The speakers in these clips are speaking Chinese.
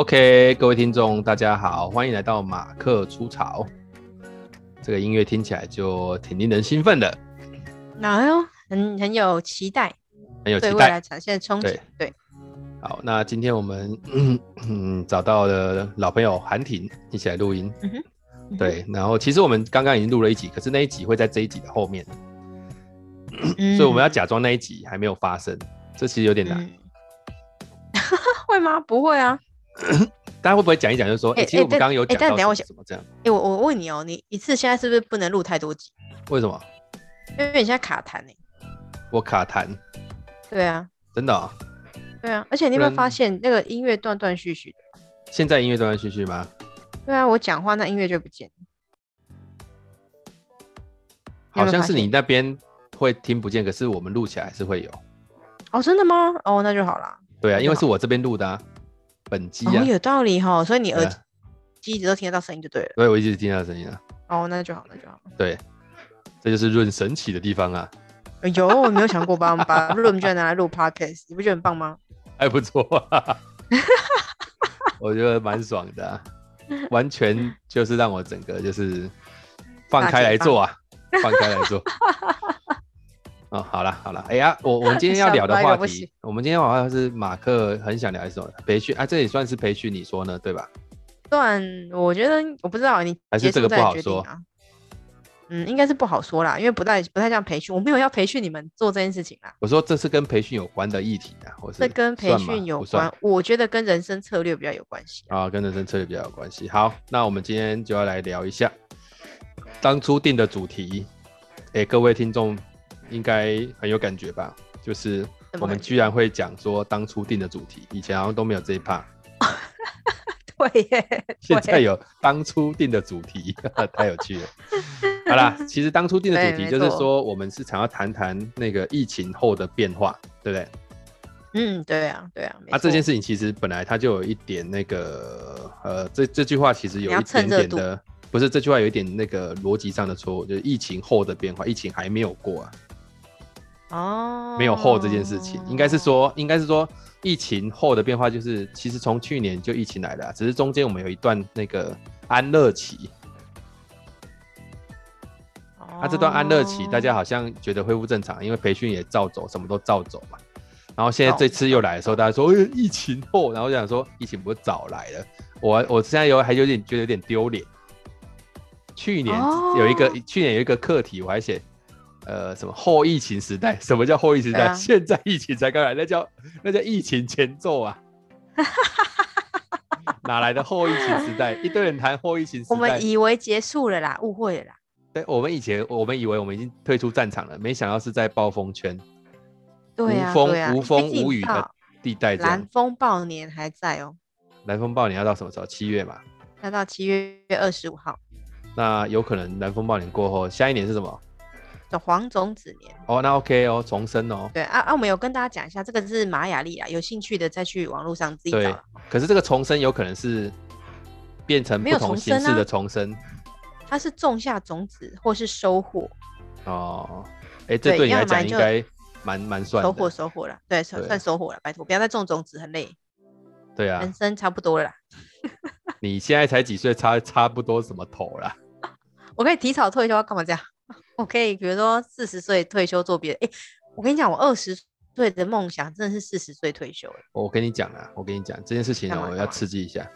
OK，各位听众，大家好，欢迎来到马克出草。这个音乐听起来就挺令人兴奋的，哎呦，很很有期待，很有期待，对未来产生憧憬。对，对好，那今天我们嗯，嗯 找到了老朋友韩婷一起来录音。嗯哼，对，然后其实我们刚刚已经录了一集，可是那一集会在这一集的后面，嗯、所以我们要假装那一集还没有发生，这其实有点难。嗯、会吗？不会啊。大家会不会讲一讲，就是说，哎、欸欸，其实我们刚刚有讲到什么什么这样？哎、欸，我我问你哦、喔，你一次现在是不是不能录太多集？为什么？因为你现在卡痰。我卡痰。对啊。真的、喔？对啊，而且你有没有发现那个音乐断断续续的？现在音乐断断续续吗？对啊，我讲话那音乐就不见。好像是你那边会听不见，可是我们录起来还是会有。哦，真的吗？哦，那就好了。对啊，因为是我这边录的啊。本机啊、哦，有道理哈，所以你耳机一直都听得到声音就对了。对，我一直听到声音啊。哦，那就好，那就好。对，这就是润神奇的地方啊。有，我没有想过把把润居然拿来录 podcast，你不觉得很棒吗？还不错啊，我觉得蛮爽的、啊，完全就是让我整个就是放开来做啊，放开来做。哦，好了好了，哎呀，我 我们今天要聊的话题，我们今天好像是马克很想聊一种培训啊，这也算是培训，你说呢？对吧？算，我觉得我不知道你还是这个不好说啊。嗯，应该是不好说啦，因为不太不太像培训，我没有要培训你们做这件事情啦。我说这是跟培训有关的议题啊，我是这跟培训有关，我觉得跟人生策略比较有关系啊，啊，跟人生策略比较有关系。好，那我们今天就要来聊一下当初定的主题，哎，各位听众。应该很有感觉吧？就是我们居然会讲说当初定的主题，以前好像都没有这一趴。对耶，现在有当初定的主题，太有趣了。好啦，其实当初定的主题就是说，我们是想要谈谈那个疫情后的变化，对不对？嗯，对啊，对啊。啊，这件事情其实本来它就有一点那个，呃，这这句话其实有一点点的，不是这句话有一点那个逻辑上的错误，就是疫情后的变化，疫情还没有过啊。哦，没有后这件事情，应该是说，应该是说，疫情后的变化就是，其实从去年就疫情来了，只是中间我们有一段那个安乐期。那、啊、这段安乐期，大家好像觉得恢复正常，因为培训也照走，什么都照走嘛。然后现在这次又来的时候，大家说，哎，疫情后，然后就想说，疫情不是早来了？我我现在有还有点觉得有点丢脸。去年有一个，去年有一个课题，我还写。呃，什么后疫情时代？什么叫后疫情时代？啊、现在疫情才刚来，那叫那叫疫情前奏啊！哪来的后疫情时代？一堆人谈后疫情时代，我们以为结束了啦，误会了啦。对，我们以前我们以为我们已经退出战场了，没想到是在暴风圈，对啊，无风、啊、无风无雨的地带。南风暴年还在哦。南风暴年要到什么时候？七月嘛？要到七月二十五号。那有可能南风暴年过后，下一年是什么？黄种子年哦，那 OK 哦，重生哦。对啊啊，我们有跟大家讲一下，这个是玛雅历啊，有兴趣的再去网络上自己找。对，可是这个重生有可能是变成不同形式的重生，啊、它是种下种子或是收获。哦，哎、欸，这对你来讲应该蛮蛮算收获收获了，对，算收获了，拜托不要再种种子，很累。对啊，人生差不多了啦。你现在才几岁，差差不多什么头了？我可以提早退休，干嘛这样？我可以，比如说四十岁退休做别的。哎、欸，我跟你讲，我二十岁的梦想真的是四十岁退休。我跟你讲啊，我跟你讲这件事情呢，我要刺激一下。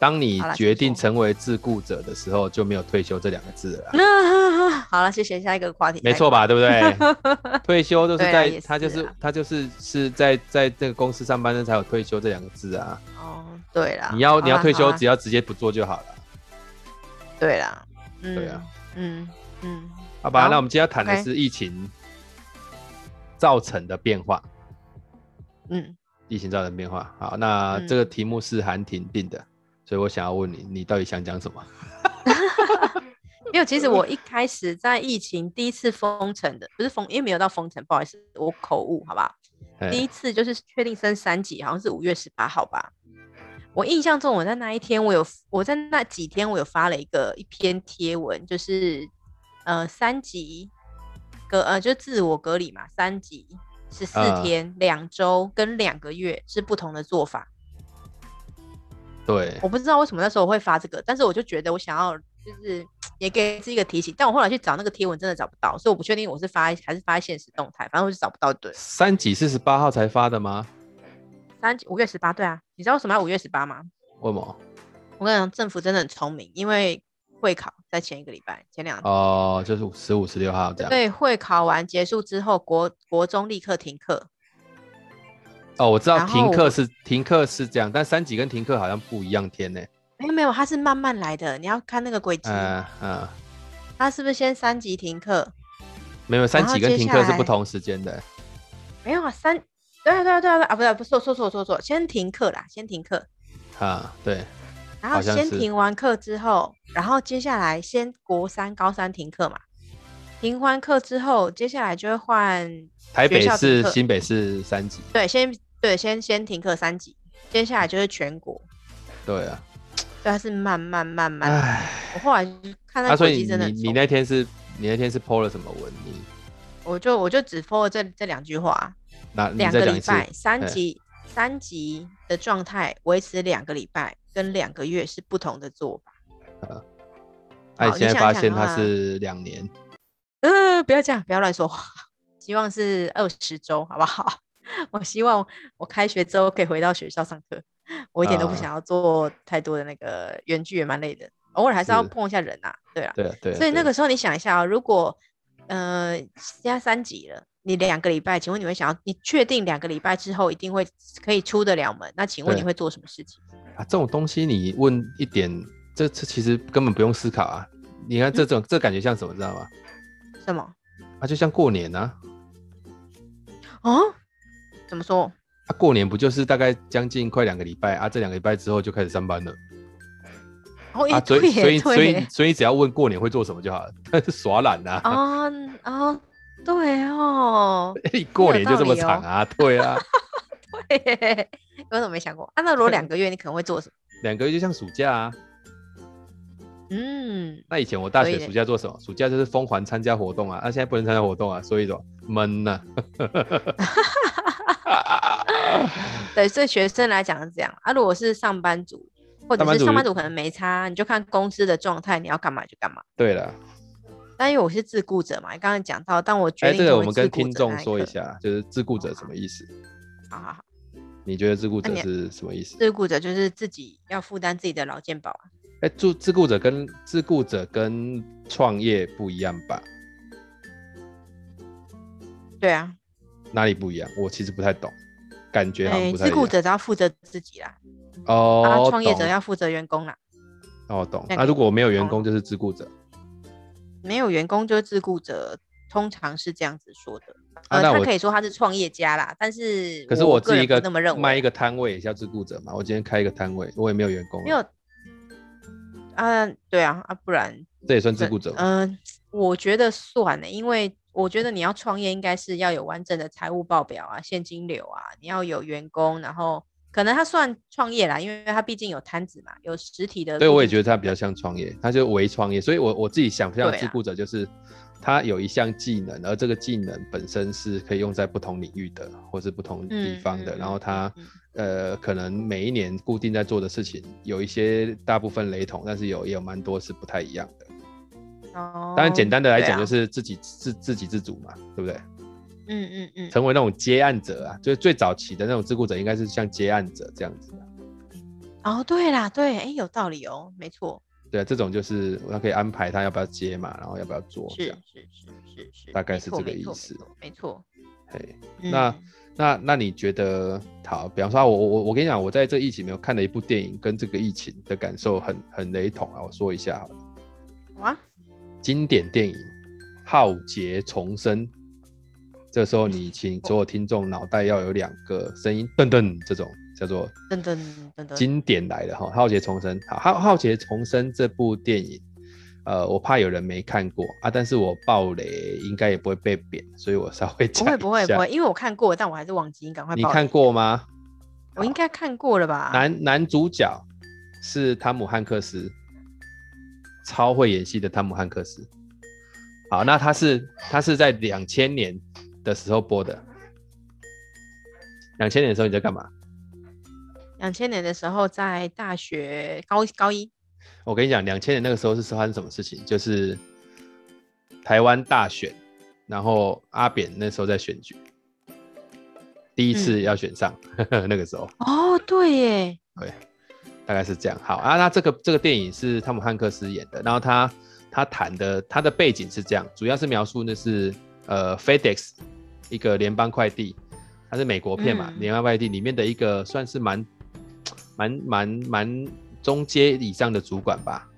当你决定成为自雇者的时候，就没有退休这两个字了。那 好了，谢谢下一个话题。没错吧？对不对？退休就是 在他就是他就是是在在这个公司上班的才有退休这两个字啊。哦，对了，你要你要退休，只要直接不做就好了。对啦，对啊，嗯嗯。好吧，好，那我们今天要谈的是疫情造成的变化。嗯，疫情造成变化。好，那这个题目是韩婷定的，嗯，所以我想要问你，你到底想讲什么？没有，其实我一开始在疫情第一次封城的，不是封，因为没有到封城，不好意思，我口误，好吧？第一次就是确定升三级，好像是五月十八号吧。我印象中，我在那一天，我有我在那几天，我有发了一个一篇贴文，就是。呃，三级隔呃，就自我隔离嘛，三级十四天、两、呃、周跟两个月是不同的做法。对，我不知道为什么那时候我会发这个，但是我就觉得我想要就是也给自己一个提醒，但我后来去找那个贴文真的找不到，所以我不确定我是发还是发现实动态，反正我就找不到。对，三级是十八号才发的吗？三五月十八，对啊，你知道为什么要五月十八吗？为什么？我跟你讲，政府真的很聪明，因为会考在前一个礼拜，前两天哦，就是十五、十六号这样。对，会考完结束之后，国国中立刻停课。哦，我知道停课是停课是这样，但三级跟停课好像不一样天呢。没有没有，它是慢慢来的，你要看那个轨迹。嗯嗯。它是不是先三级停课？没有，三级跟停课是不同时间的。没有啊，三。对啊对啊对啊啊！不对，不错错错错错，先停课啦，先停课。啊，对。然后先停完课之后，然后接下来先国三、高三停课嘛。停完课之后，接下来就会换台北市、新北市三级。对，先对先先停课三级，接下来就是全国。对啊，对，它是慢慢慢慢。唉，我后来看到轨迹真的、啊。你你那天是，你那天是 po 了什么文？你我就我就只 po 了这这两句话。那两个礼拜，三级三级的状态维持两个礼拜，跟两个月是不同的做法。呃，哎，现在发现它是两年。呃，不要这样，不要乱说话。希望是二十周，好不好？我希望我开学之后可以回到学校上课。我一点都不想要做太多的那个远距，也蛮累的。偶尔还是要碰一下人呐，对啊，对对。所以那个时候你想一下啊，如果呃现在三级了。你两个礼拜，请问你会想要？你确定两个礼拜之后一定会可以出得了门？那请问你会做什么事情？啊，这种东西你问一点，这这其实根本不用思考啊！你看这种、嗯、这感觉像什么，知道吗？什么？啊，就像过年啊！哦？怎么说？啊，过年不就是大概将近快两个礼拜啊？这两个礼拜之后就开始上班了。哦，啊，所以所以所以所以只要问过年会做什么就好了，耍懒啊！啊啊！对哦，过年就这么长啊？哦、对啊，对，我怎么没想过？啊，那如果两个月，你可能会做什么？两个月就像暑假啊。嗯，那以前我大学暑假做什么？暑假就是疯狂参加活动啊，那、啊、现在不能参加活动啊，所以说闷呢。对，所以学生来讲是这样啊。如果是上班族，或者是上班族可能没差，你就看公司的状态，你要干嘛就干嘛。对了。但因为我是自雇者嘛，你刚刚讲到，但我觉得这个我们跟听众说一下，就是自雇者什么意思？好好好，你觉得自雇者是什么意思？自雇者就是自己要负担自己的劳健保啊。哎，自自雇者跟自雇者跟创业不一样吧？对啊。哪里不一样？我其实不太懂，感觉好像不太。自雇者只要负责自己啦，哦，啊，创业者要负责员工啦。哦，懂。那如果没有员工，就是自雇者。没有员工就是自雇者，通常是这样子说的。呃，他可以说他是创业家啦，但是可是我自己一个那么认为，卖一个摊位也叫自雇者嘛。我今天开一个摊位，我也没有员工。没有。啊，对啊，啊，不然这也算自雇者。嗯、呃，我觉得算呢，因为我觉得你要创业，应该是要有完整的财务报表啊，现金流啊，你要有员工，然后。可能他算创业啦，因为他毕竟有摊子嘛，有实体的。对，我也觉得他比较像创业，他就微创业。所以我我自己想象自雇者就是，他有一项技能，而这个技能本身是可以用在不同领域的，或是不同地方的。嗯、然后他、嗯、呃，可能每一年固定在做的事情有一些大部分雷同，但是有也有蛮多是不太一样的。哦。当然，简单的来讲就是自己自自给自足嘛，对不对？嗯嗯嗯，成为那种接案者啊，就是最早期的那种自雇者，应该是像接案者这样子的。哦，对啦，对，哎、欸，有道理哦，没错。对啊，这种就是他可以安排他要不要接嘛，然后要不要做，是是是是是，大概是这个意思。没错。嘿，那那那你觉得好？比方说我，我我我跟你讲，我在这疫情没有看了一部电影，跟这个疫情的感受很很雷同啊。我说一下好了。哇，经典电影《浩劫重生》。这时候，你请所有听众脑袋要有两个声音，噔噔，这种叫做噔噔噔噔，经典来了哈，《浩劫重生》好，《浩浩劫重生》这部电影，呃，我怕有人没看过啊，但是我爆雷应该也不会被贬，所以我稍微讲一下。不会不会不会，因为我看过，但我还是忘记，你赶快。你看过吗？我应该看过了吧？男男主角是汤姆汉克斯，超会演戏的汤姆汉克斯。好，那他是他是在两千年。的时候播的，两千年的时候你在干嘛？两千年的时候在大学高高一。我跟你讲，两千年那个时候是发生什么事情？就是台湾大选，然后阿扁那时候在选举，第一次要选上，嗯、那个时候。哦，对耶。对，大概是这样。好啊，那这个这个电影是汤姆汉克斯演的，然后他他谈的他的背景是这样，主要是描述那是呃 FedEx 一个联邦快递，它是美国片嘛，联邦快递里面的一个算是蛮蛮蛮蛮中阶以上的主管吧，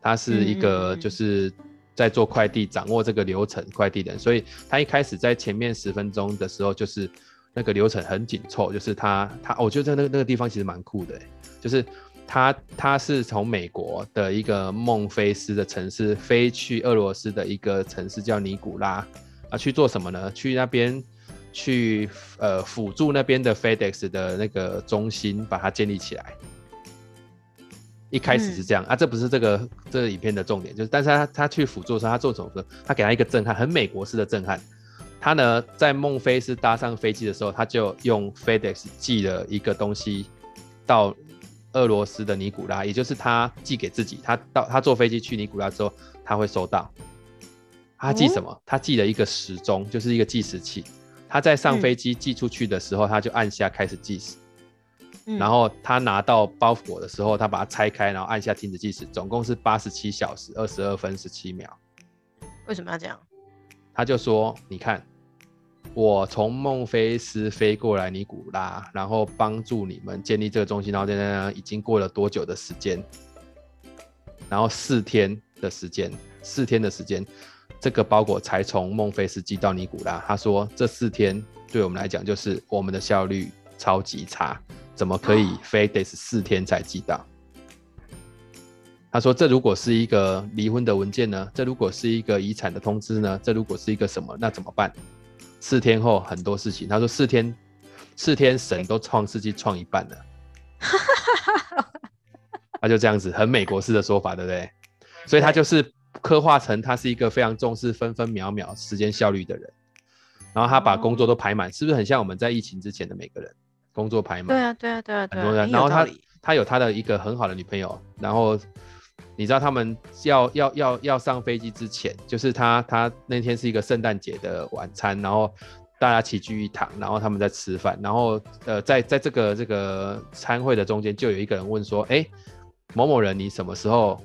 他是一个就是在做快递，掌握这个流程快递的人，所以他一开始在前面十分钟的时候就是。那个流程很紧凑，就是他他，我觉得在那个那个地方其实蛮酷的，就是他他是从美国的一个孟菲斯的城市飞去俄罗斯的一个城市叫尼古拉啊，去做什么呢？去那边去呃辅助那边的 FedEx 的那个中心，把它建立起来。一开始是这样、嗯、啊，这不是这个这个影片的重点，就是但是他他去辅助的时候，他做什么？他给他一个震撼，很美国式的震撼。他呢，在孟菲斯搭上飞机的时候，他就用 FedEx 寄了一个东西到俄罗斯的尼古拉，也就是他寄给自己。他到他坐飞机去尼古拉之后，他会收到。他记什么？他记了一个时钟，就是一个计时器。他在上飞机寄出去的时候，他就按下开始计时。然后他拿到包裹的时候，他把它拆开，然后按下停止计时，总共是八十七小时二十二分十七秒。为什么要这样？他就说：“你看。”我从孟菲斯飞过来尼古拉，然后帮助你们建立这个中心，然后现在已经过了多久的时间？然后四天的时间，四天的时间，这个包裹才从孟菲斯寄到尼古拉。他说这四天对我们来讲就是我们的效率超级差，怎么可以非得是四天才寄到？他说这如果是一个离婚的文件呢？这如果是一个遗产的通知呢？这如果是一个什么？那怎么办？四天后很多事情，他说四天，四天神都创世纪创一半了，他就这样子很美国式的说法，对不对？所以他就是刻画成他是一个非常重视分分秒秒时间效率的人，然后他把工作都排满，是不是很像我们在疫情之前的每个人工作排满？对啊，对啊，对啊，很多人。然后他他有他的一个很好的女朋友，然后。你知道他们要要要要上飞机之前，就是他他那天是一个圣诞节的晚餐，然后大家齐聚一堂，然后他们在吃饭，然后呃在在这个这个餐会的中间，就有一个人问说，哎，某某人，你什么时候？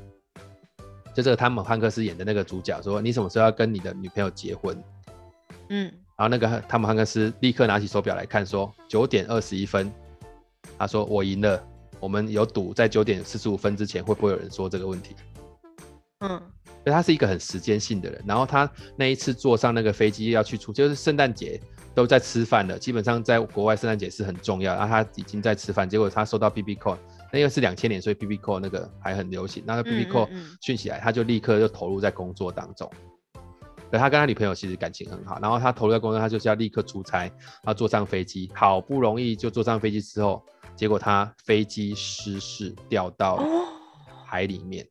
就这个汤姆汉克斯演的那个主角说，你什么时候要跟你的女朋友结婚？嗯，然后那个汤姆汉克斯立刻拿起手表来看，说九点二十一分，他说我赢了。我们有赌在九点四十五分之前会不会有人说这个问题？嗯，所以他是一个很时间性的人。然后他那一次坐上那个飞机要去出，就是圣诞节都在吃饭了，基本上在国外圣诞节是很重要。然后他已经在吃饭，结果他收到 BB call，那因为是两千年，所以 BB call 那个还很流行。那个 BB call 讯息来，他就立刻就投入在工作当中。而他跟他女朋友其实感情很好，然后他投入在工作，他就是要立刻出差，他坐上飞机，好不容易就坐上飞机之后。结果他飞机失事掉到海里面，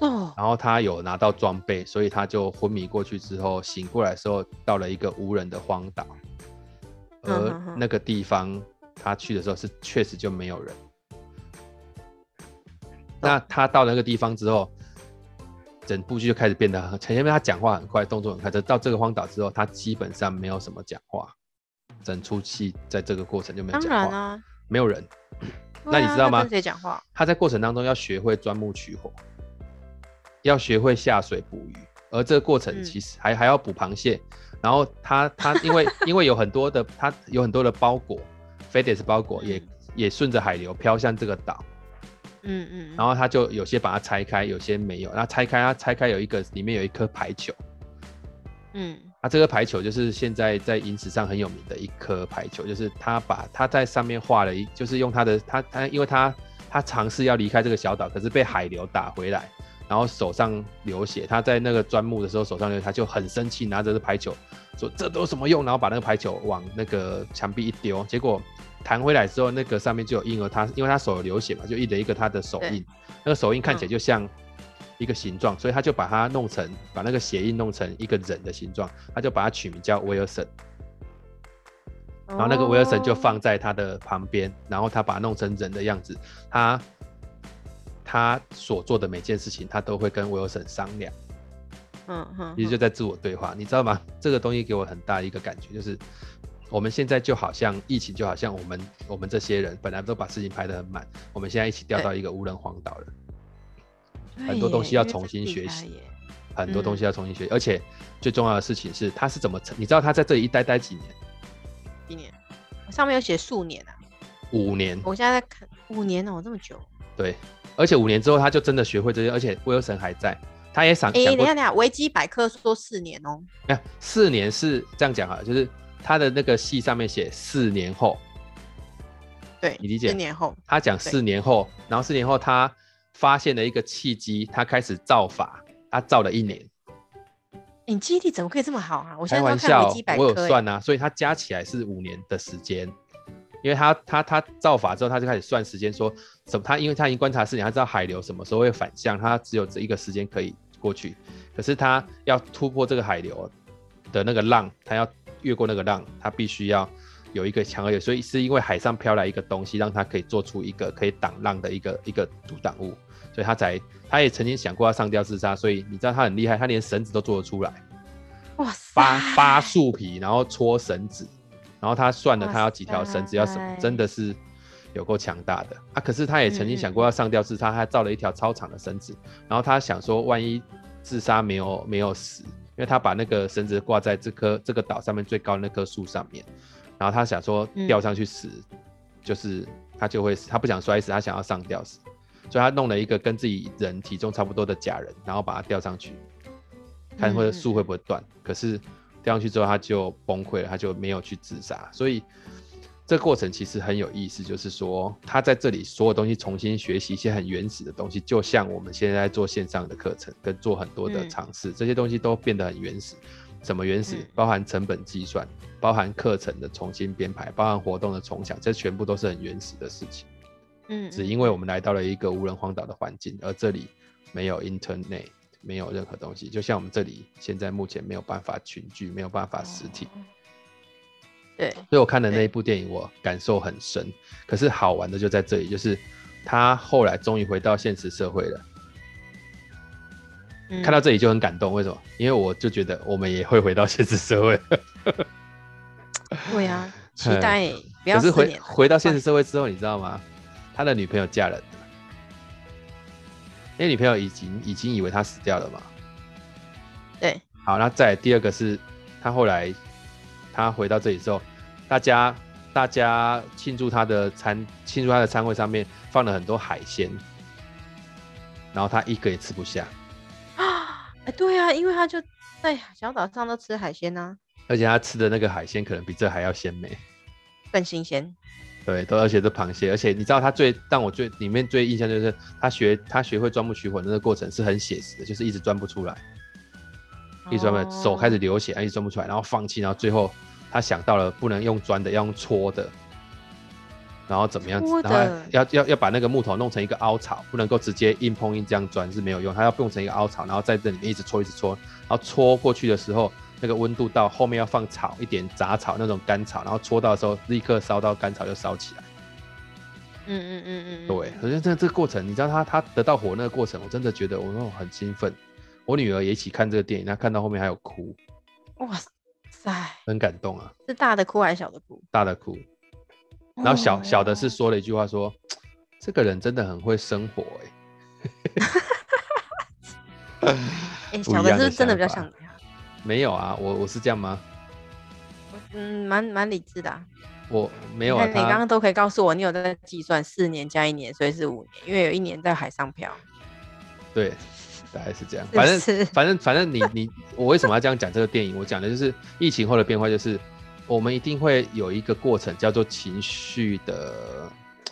哦，然后他有拿到装备，所以他就昏迷过去之后醒过来的时候，到了一个无人的荒岛，而那个地方他去的时候是确实就没有人。那他到那个地方之后，整部剧就开始变得很，前面他讲话很快，动作很快，到这个荒岛之后，他基本上没有什么讲话。整出戏在这个过程就没有讲话，啊、没有人。啊、那你知道吗？谁讲话？他在过程当中要学会钻木取火，要学会下水捕鱼，而这个过程其实还、嗯、还要捕螃蟹。然后他他因为 因为有很多的他有很多的包裹，FedEx 包裹也、嗯、也顺着海流飘向这个岛。嗯嗯。然后他就有些把它拆开，有些没有。那拆开，它拆开有一个里面有一颗排球。嗯。那、啊、这个排球就是现在在影史上很有名的一颗排球，就是他把他在上面画了一，就是用他的他他，因为他他尝试要离开这个小岛，可是被海流打回来，然后手上流血。他在那个钻木的时候手上流血，他就很生气，拿着这排球说这都什么用？然后把那个排球往那个墙壁一丢，结果弹回来之后，那个上面就有印了他，因为他手有流血嘛，就印了一个他的手印，那个手印看起来就像。一个形状，所以他就把它弄成，把那个血印弄成一个人的形状，他就把它取名叫威尔森。然后那个威尔森就放在他的旁边，然后他把它弄成人的样子，他他所做的每件事情，他都会跟威尔森商量。嗯哼，其实就在自我对话，你知道吗？这个东西给我很大一个感觉，就是我们现在就好像疫情，就好像我们我们这些人本来都把事情排得很满，我们现在一起掉到一个无人荒岛了，很多东西要重新学习，很多东西要重新学习，而且最重要的事情是他是怎么成？你知道他在这里一待待几年？几年？我上面有写数年啊，五年。我现在在看五年哦，这么久。对，而且五年之后他就真的学会这些，而且威尔森还在。他也想，哎、欸，等下等下，维基百科说四年哦。哎，四年是这样讲啊，就是他的那个戏上面写四年后。对，你理解？四年后，他讲四年后，然后四年后他发现了一个契机，他开始造法，他造了一年。你记忆力怎么可以这么好啊？我现在开玩笑，我有算啊，所以他加起来是五年的时间，因为他他他造法之后，他就开始算时间，说什么？他因为他已经观察四年，他知道海流什么时候会反向，他只有这一个时间可以。过去，可是他要突破这个海流的那个浪，他要越过那个浪，他必须要有一个强而有，所以是因为海上飘来一个东西，让他可以做出一个可以挡浪的一个一个阻挡物，所以他才他也曾经想过要上吊自杀，所以你知道他很厉害，他连绳子都做得出来，哇塞，扒扒树皮，然后搓绳子，然后他算了他要几条绳子要什么，真的是。有够强大的啊！可是他也曾经想过要上吊自杀，他造了一条超长的绳子，然后他想说，万一自杀没有没有死，因为他把那个绳子挂在这棵这个岛上面最高的那棵树上面，然后他想说吊上去死，就是他就会死，他不想摔死，他想要上吊死，所以他弄了一个跟自己人体重差不多的假人，然后把它吊上去，看会树会不会断。可是吊上去之后他就崩溃了，他就没有去自杀，所以。这个过程其实很有意思，就是说他在这里所有东西重新学习一些很原始的东西，就像我们现在在做线上的课程跟做很多的尝试，这些东西都变得很原始。什么原始？包含成本计算，包含课程的重新编排，包含活动的重想，这全部都是很原始的事情。嗯，只因为我们来到了一个无人荒岛的环境，而这里没有 Internet，没有任何东西，就像我们这里现在目前没有办法群聚，没有办法实体。对，所以我看的那一部电影，我感受很深。可是好玩的就在这里，就是他后来终于回到现实社会了。嗯，看到这里就很感动，为什么？因为我就觉得我们也会回到现实社会。对啊，期待。可是回回到现实社会之后，你知道吗？他的女朋友嫁人了，因为女朋友已经已经以为他死掉了嘛。对。好，那再第二个是，他后来。他回到这里之后，大家大家庆祝他的餐庆祝他的餐会上面放了很多海鲜，然后他一个也吃不下啊！哎，对啊，因为他就在小岛上都吃海鲜呢、啊，而且他吃的那个海鲜可能比这还要鲜美，更新鲜。对，都而且是螃蟹，而且你知道他最让我最里面最印象就是他学他学会钻木取火的那个过程是很写实的，就是一直钻不出来。一钻不，手开始流血，一直钻不出来，然后放弃，然后最后他想到了不能用钻的，要用戳的，然后怎么样子？然后要要要把那个木头弄成一个凹槽，不能够直接硬碰硬这样钻是没有用，他要弄成一个凹槽，然后在这里面一直戳一直戳，然后戳过去的时候，那个温度到后面要放草一点杂草那种干草，然后戳到的时候立刻烧到干草就烧起来。嗯嗯嗯嗯，对，可是这这个过程，你知道他他得到火那个过程，我真的觉得我那种很兴奋。我女儿也一起看这个电影，她看到后面还有哭，哇塞，很感动啊！是大的哭还是小的哭？大的哭，然后小、哦、小的是说了一句话说，说这个人真的很会生活哎。哎，小的是真的比较像你啊？没有啊，我我是这样吗？嗯，蛮蛮理智的、啊。我没有啊，你刚刚都可以告诉我，你有在计算四年加一年，所以是五年，因为有一年在海上漂。对。大概是这样，反正反正反正你你我为什么要这样讲这个电影？我讲的就是疫情后的变化，就是我们一定会有一个过程叫做情绪的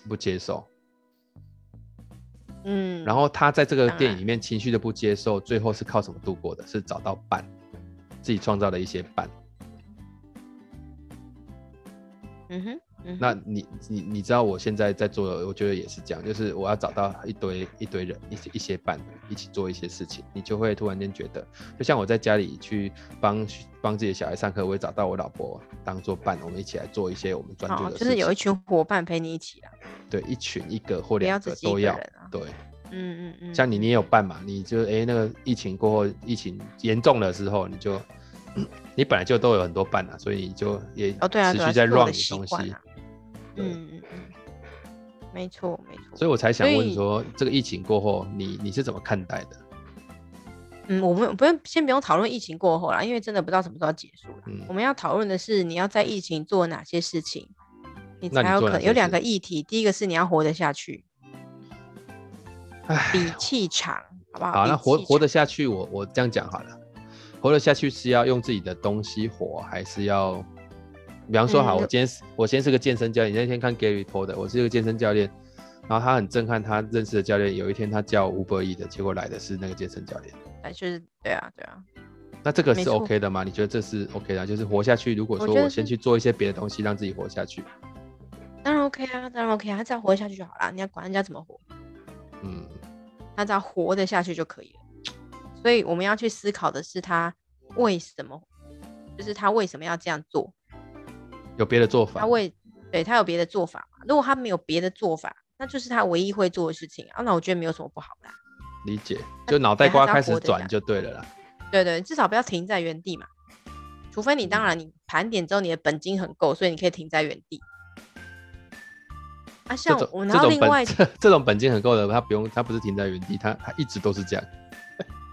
不接受，嗯，然后他在这个电影里面情绪的不接受，最后是靠什么度过的？是找到伴，自己创造的一些伴，嗯哼，嗯、那你你你知道我现在在做的，我觉得也是这样，就是我要找到一堆一堆人，一些一些伴一起做一些事情，你就会突然间觉得，就像我在家里去帮帮自己的小孩上课，我也找到我老婆当做伴，我们一起来做一些我们专注的事情，就是有一群伙伴陪你一起啊。对，一群一个或两个都要。啊、对，嗯嗯嗯。像你，你也有伴嘛？你就哎、欸，那个疫情过后，疫情严重的时候，你就 你本来就都有很多伴啊，所以你就也持续在 run 东西。嗯嗯嗯，没错没错，所以我才想问说，这个疫情过后，你你是怎么看待的？嗯，我们不用先不用讨论疫情过后啦，因为真的不知道什么时候结束了。嗯，我们要讨论的是你要在疫情做哪些事情，你才有可能有两个议题。第一个是你要活得下去，比气场，好不好？好，那活活得下去，我我这样讲好了，活得下去是要用自己的东西活，还是要？比方说，好，我今天我先是个健身教练。你那天看 Gary 播的，我是一个健身教练，然后他很震撼，他认识的教练，有一天他叫 Uber Eats 的，结果来的是那个健身教练。哎，就是对啊，对啊。那这个是 OK 的吗？你觉得这是 OK 的？就是活下去。如果说我先去做一些别的东西，让自己活下去，当然 OK 啊，当然 OK 啊，他只要活下去就好了。你要管人家怎么活，嗯，他只要活得下去就可以了。所以我们要去思考的是他为什么，就是他为什么要这样做。有别的做法，他会对他有别的做法嘛？如果他没有别的做法，那就是他唯一会做的事情啊。那我觉得没有什么不好的啊。理解，就脑袋瓜开始转就对了啦。对，对对，至少不要停在原地嘛。除非你当然你盘点之后你的本金很够，所以你可以停在原地。啊，像我然后另外这种本这种本金很够的，他不用他不是停在原地，他他一直都是这样。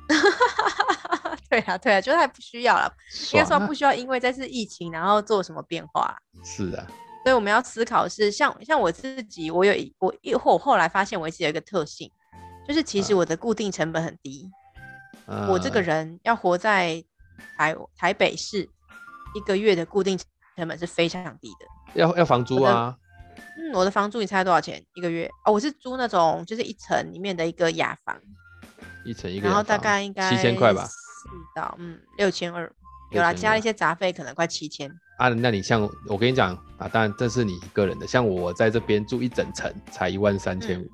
对啊，对啊，就是还不需要了。应该说不需要，因为这次疫情，然后做什么变化？是啊，所以我们要思考是像像我自己，我有我一后后来发现，我自己有一个特性，就是其实我的固定成本很低。啊、我这个人要活在台台北市，一个月的固定成本是非常低的。要要房租啊？嗯，我的房租你猜多少钱一个月？哦，我是租那种就是一层里面的一个雅房，一层一个，然后大概应该七千块吧。四到嗯六千二，有啦，加了一些杂费，可能快七千。啊，那你像我跟你讲啊，当然这是你一个人的，像我在这边住一整层才一万三千五。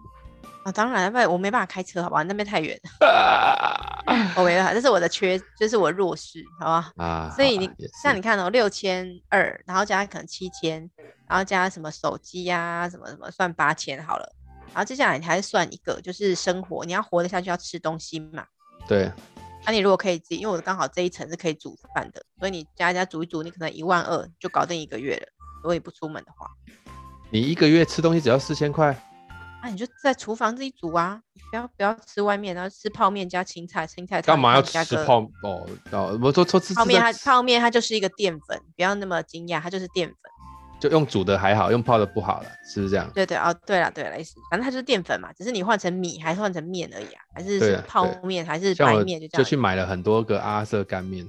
啊，当然，不，我没办法开车，好吧？那边太远。我没办法，这是我的缺，这是我弱势，好吧？啊，所以你像你看哦，六千二，然后加可能七千，然后加什么手机呀，什么什么，算八千好了。然后接下来你还是算一个，就是生活，你要活得下去，要吃东西嘛。对。那、啊、你如果可以自己，因为我刚好这一层是可以煮饭的，所以你加一加煮一煮，你可能一万二就搞定一个月了。如果你不出门的话，你一个月吃东西只要四千块，那、啊、你就在厨房自己煮啊，不要不要吃外面，然后吃泡面加青菜，青菜干嘛要吃泡哦？哦，我说说吃泡面，它泡面它就是一个淀粉，不要那么惊讶，它就是淀粉。就用煮的还好，用泡的不好了，是不是这样？对对哦，对了对了，意思反正它就是淀粉嘛，只是你换成米还是换成面而已啊，还是是泡面还是白面就这样。就去买了很多个阿瑟干面。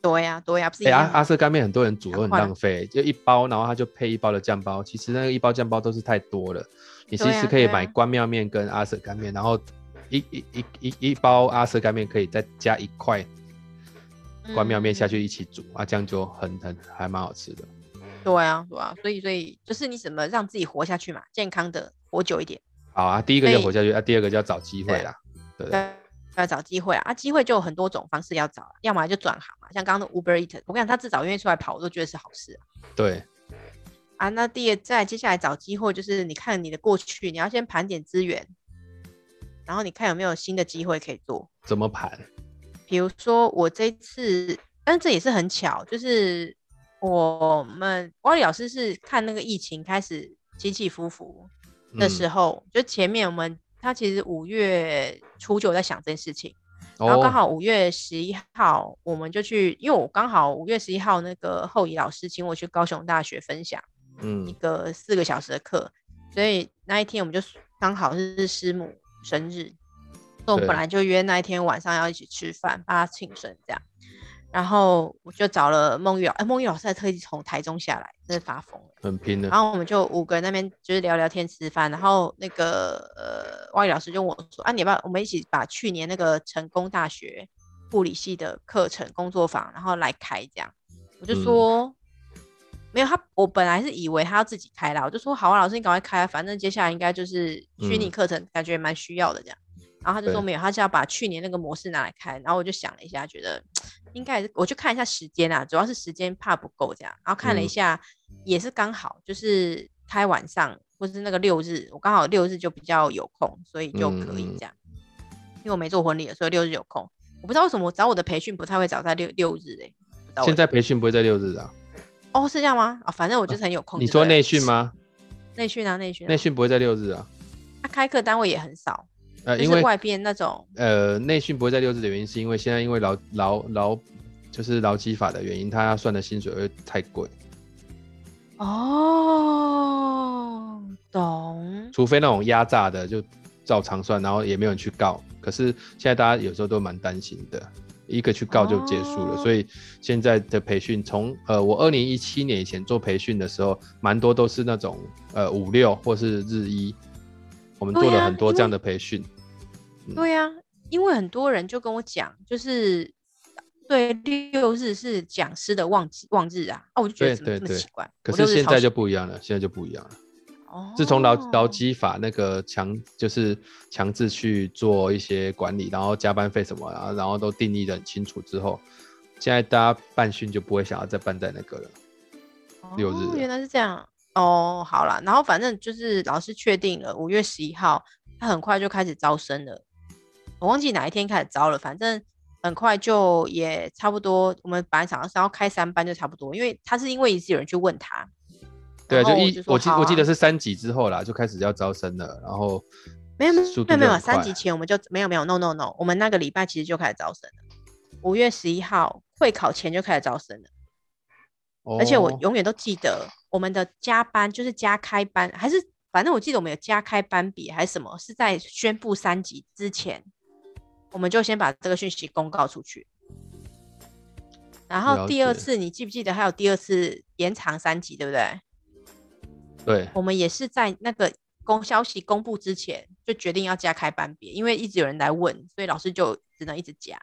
对呀对呀，不是。阿阿瑟干面很多人煮都很浪费，就一包，然后他就配一包的酱包，其实那个一包酱包都是太多了。你其实可以买关庙面跟阿瑟干面，然后一一一一一包阿瑟干面可以再加一块关庙面下去一起煮，嗯、啊，这样就很很还蛮好吃的。对啊，对啊，所以所以就是你怎么让自己活下去嘛，健康的活久一点。好啊，第一个要活下去，啊，第二个就要找机会啦。对，对，要找机会啊，啊，机会就有很多种方式要找，要么就转行嘛，像刚刚的 Uber Eats，我跟你讲，他至少愿意出来跑，我都觉得是好事啊。对。啊，那第二再接下来找机会，就是你看你的过去，你要先盘点资源，然后你看有没有新的机会可以做。怎么盘？比如说我这次，但这也是很巧，就是。我们瓦里老师是看那个疫情开始起起伏伏的时候，嗯、就前面我们他其实五月初就在想这件事情，哦、然后刚好五月十一号我们就去，因为我刚好五月十一号那个后移老师请我去高雄大学分享，嗯，一个四个小时的课，嗯、所以那一天我们就刚好是师母生日，所以我们本来就约那一天晚上要一起吃饭，帮他庆生这样。然后我就找了孟玉老，哎，孟玉老师还特意从台中下来，真是发疯了，很拼的。然后我们就五个人那边就是聊聊天、吃饭。然后那个呃，外语老师就问我说：“啊，你要不要我们一起把去年那个成功大学护理系的课程工作坊，然后来开这样？”我就说：“没有他，我本来是以为他要自己开啦，我就说好啊，老师你赶快开，反正接下来应该就是虚拟课程，感觉蛮需要的这样。嗯、然后他就说没有，他是要把去年那个模式拿来开。然后我就想了一下，觉得应该我就看一下时间啊，主要是时间怕不够这样。然后看了一下，嗯、也是刚好就是开晚上或是那个六日，我刚好六日就比较有空，所以就可以这样。嗯、因为我没做婚礼，所以六日有空。我不知道为什么我找我的培训不太会找在六六日哎、欸。现在培训不会在六日啊。哦，是这样吗？啊、哦，反正我就是很有空。你说内训吗？内训啊，内训、啊。内训不会在六日啊。他、啊、开课单位也很少。呃，因为外边那种。呃，内训不会再六日的原因，是因为现在因为劳劳劳就是劳基法的原因，他要算的薪水会太贵。哦，懂。除非那种压榨的，就照常算，然后也没有人去告。可是现在大家有时候都蛮担心的。一个去告就结束了，哦、所以现在的培训从呃，我二零一七年以前做培训的时候，蛮多都是那种呃五六或是日一，我们做了很多这样的培训。对呀、因为很多人就跟我讲，就是对六日是讲师的旺季旺日啊，啊，我就觉得怎么这么奇怪。可是现在就不一样了，现在就不一样了。自从劳劳基法那个强就是强制去做一些管理，然后加班费什么啊，然后都定义的很清楚之后，现在大家办训就不会想要再办在那个了。六日、哦、原来是这样哦，好了，然后反正就是老师确定了五月十一号，他很快就开始招生了。我忘记哪一天开始招了，反正很快就也差不多。我们本来想要开三班就差不多，因为他是因为一直有人去问他。对啊，就一我记我记得是三级之后啦，就开始要招生了，然后没有没有没有三级前我们就没有没有 no no no，我们那个礼拜其实就开始招生了，五月十一号会考前就开始招生了，哦、而且我永远都记得我们的加班就是加开班，还是反正我记得我们有加开班比还是什么，是在宣布三级之前，我们就先把这个讯息公告出去，然后第二次你记不记得还有第二次延长三级，对不对？对，我们也是在那个公消息公布之前就决定要加开班别，因为一直有人来问，所以老师就只能一直加。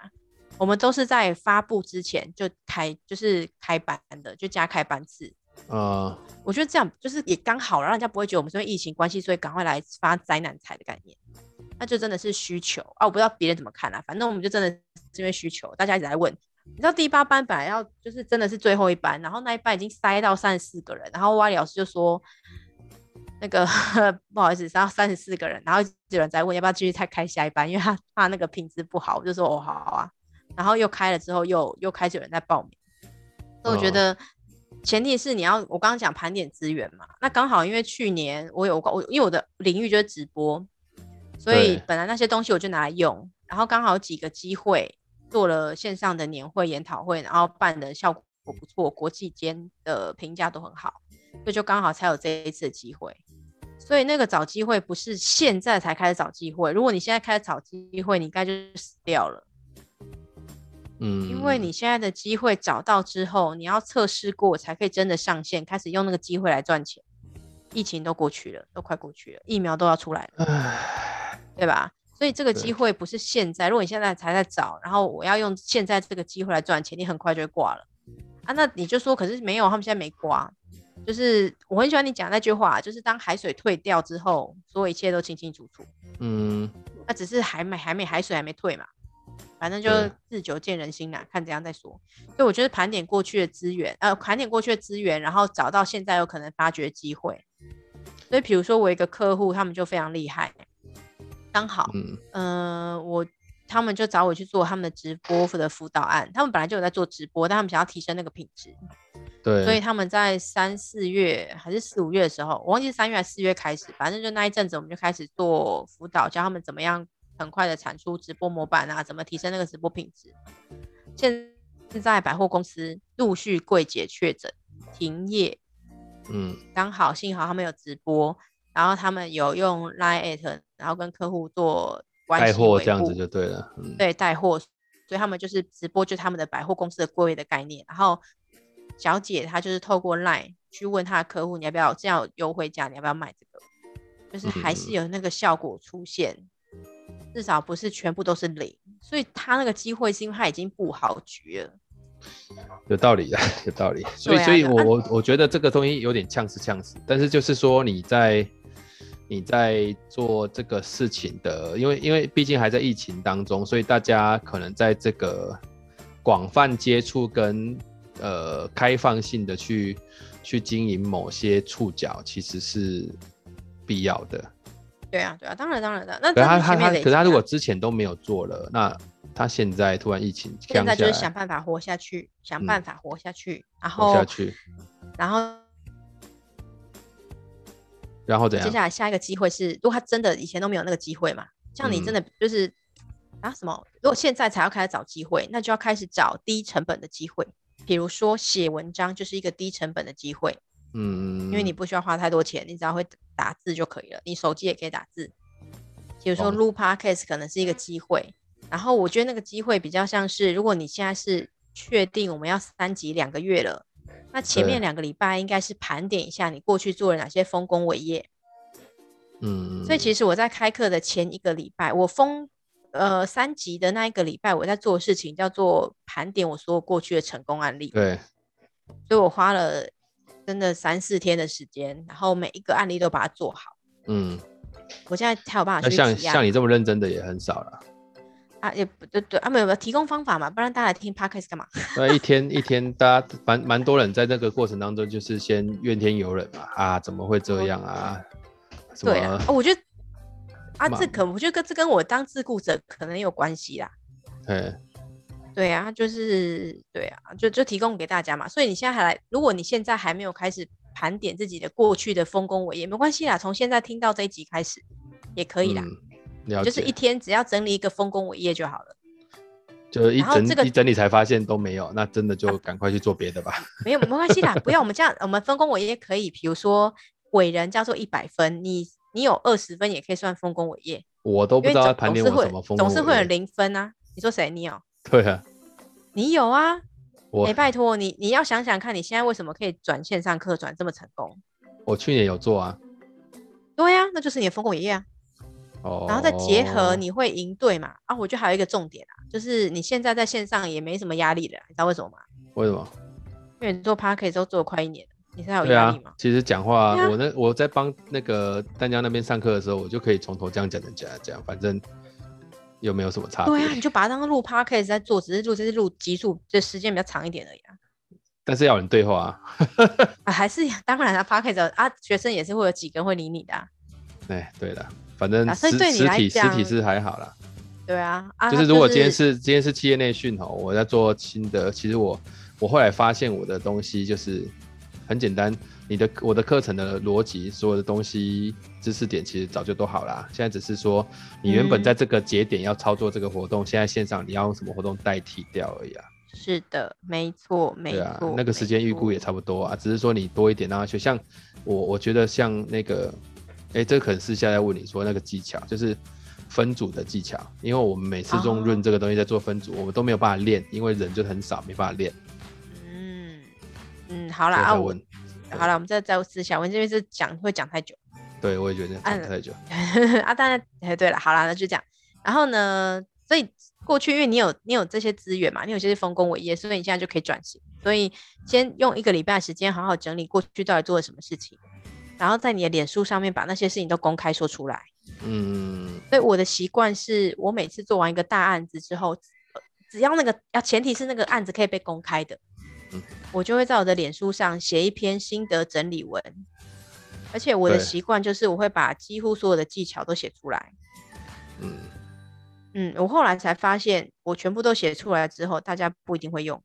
我们都是在发布之前就开，就是开班的，就加开班次。啊、uh，我觉得这样就是也刚好，让人家不会觉得我们是因为疫情关系，所以赶快来发灾难财的概念。那就真的是需求啊！我不知道别人怎么看啊，反正我们就真的是因为需求，大家一直在问。你知道第八班本来要就是真的是最后一班，然后那一班已经塞到三十四个人，然后蛙里老师就说。那个 不好意思，然后三十四个人，然后有人在问要不要继续再开下一班，因为他怕那个品质不好，我就说哦好啊，然后又开了之后又又开始有人在报名，所以我觉得前提是你要我刚刚讲盘点资源嘛，那刚好因为去年我有我因为我的领域就是直播，所以本来那些东西我就拿来用，然后刚好几个机会做了线上的年会研讨会，然后办的效果不错，国际间的评价都很好，所以就刚好才有这一次的机会。所以那个找机会不是现在才开始找机会，如果你现在开始找机会，你应该就死掉了。嗯，因为你现在的机会找到之后，你要测试过才可以真的上线，开始用那个机会来赚钱。疫情都过去了，都快过去了，疫苗都要出来了，对吧？所以这个机会不是现在，如果你现在才在找，然后我要用现在这个机会来赚钱，你很快就会挂了啊。那你就说，可是没有，他们现在没挂。就是我很喜欢你讲那句话，就是当海水退掉之后，所有一切都清清楚楚。嗯，那只是还没还没海水还没退嘛，反正就日久见人心啦，看怎样再说。所以我觉得盘点过去的资源，呃，盘点过去的资源，然后找到现在有可能发掘机会。所以比如说我一个客户，他们就非常厉害，刚好，嗯、呃，我他们就找我去做他们的直播的辅导案，他们本来就有在做直播，但他们想要提升那个品质。对，所以他们在三四月还是四五月的时候，我忘记是三月还是四月开始，反正就那一阵子，我们就开始做辅导，教他们怎么样很快的产出直播模板啊，怎么提升那个直播品质。现在百货公司陆续柜姐确诊停业，嗯，刚好幸好他们有直播，然后他们有用 Line@，然后跟客户做关系带货这样子就对了，嗯、对，带货，所以他们就是直播，就是他们的百货公司的柜位的概念，然后。小姐她就是透过 LINE 去问她的客户，你要不要这样有优惠价？你要不要买这个？就是还是有那个效果出现，至少不是全部都是零。所以他那个机会是因为他已经布好局了，有道理的，有道理。所以，啊、所以我我、啊、我觉得这个东西有点呛死呛死，但是就是说你在你在做这个事情的，因为因为毕竟还在疫情当中，所以大家可能在这个广泛接触跟呃开放性的去去经营某些触角，其实是必要的。对啊，对啊，当然当然的。那他他他，可是他如果之前都没有做了，那他现在突然疫情，现在就是想办法活下去，想办法活下去，嗯、然后活下去，然后然后怎样？接下来下一个机会是，如果他真的以前都没有那个机会嘛，像你真的就是、嗯、啊什么？如果现在才要开始找机会，那就要开始找低成本的机会，比如说写文章就是一个低成本的机会。嗯，因为你不需要花太多钱，你只要会打字就可以了。你手机也可以打字。比如说录 Podcast 可能是一个机会，然后我觉得那个机会比较像是，如果你现在是确定我们要三级两个月了，那前面两个礼拜应该是盘点一下你过去做了哪些丰功伟业。嗯，所以其实我在开课的前一个礼拜，我封呃三级的那一个礼拜，我在做的事情叫做盘点我所有过去的成功案例。对，所以我花了。真的三四天的时间，然后每一个案例都把它做好。嗯，我现在才有办法去。像像你这么认真的也很少了。啊，也不对对啊，没有没有提供方法嘛，不然大家来听 Podcast 干嘛？对，一天一天，大家蛮蛮多人在这个过程当中，就是先怨天尤人嘛。啊，怎么会这样啊？对啊，我觉得啊，这可我觉得跟这跟我当自雇者可能有关系啦。对。对啊，就是对啊，就就提供给大家嘛。所以你现在还来，如果你现在还没有开始盘点自己的过去的丰功伟业，没关系啦。从现在听到这一集开始也可以啦。嗯、就是一天只要整理一个丰功伟业就好了。就是一整、这个、一整理才发现都没有，那真的就赶快去做别的吧。啊、没有没关系啦，不要我们这样，我们丰功伟业可以，比如说伟人叫做一百分，你你有二十分也可以算丰功伟业。我都不知道盘点我什么丰功伟业，总是会有零分啊。你说谁？你有？对啊。你有啊？我、欸、拜托你，你要想想看，你现在为什么可以转线上课转这么成功？我去年有做啊。对呀、啊，那就是你的丰功伟业啊。哦。然后再结合你会赢队嘛？啊，我觉得还有一个重点啊，就是你现在在线上也没什么压力了，你知道为什么吗？为什么？因为你做 Podcast 都做了快一年了，你现在有压力吗？啊、其实讲话，啊、我那我在帮那个丹江那边上课的时候，我就可以从头这样讲讲讲讲，反正。有没有什么差别？对啊，你就把它当录 podcast 在做，只是录这是录集数，就时间比较长一点而已啊。但是要有人对话啊，啊还是当然啊，podcast 啊，学生也是会有几个人会理你的啊。哎，对的，反正实、实体实体是还好啦。对啊，啊就是如果今天是、就是、今天是企业内训哦，我在做新的，其实我我后来发现我的东西就是很简单。你的我的课程的逻辑，所有的东西知识点其实早就都好啦。现在只是说你原本在这个节点要操作这个活动，嗯、现在线上你要用什么活动代替掉而已啊。是的，没错，没错、啊。那个时间预估也差不多啊，只是说你多一点让他学。像我，我觉得像那个，哎、欸，这可能私下在问你说那个技巧，就是分组的技巧。因为我们每次用润这个东西在做分组，哦、我们都没有办法练，因为人就很少，没办法练。嗯嗯，好了啊，我。好了，我们再再私下，我这边是讲会讲太久。对，我也觉得讲太久。啊，当然，哎，对了，好了，那就这样。然后呢，所以过去因为你有你有这些资源嘛，你有些是丰功伟业，所以你现在就可以转型。所以先用一个礼拜的时间，好好整理过去到底做了什么事情，然后在你的脸书上面把那些事情都公开说出来。嗯。所以我的习惯是我每次做完一个大案子之后，只要那个要前提是那个案子可以被公开的。我就会在我的脸书上写一篇心得整理文，而且我的习惯就是我会把几乎所有的技巧都写出来。嗯嗯，我后来才发现，我全部都写出来之后，大家不一定会用。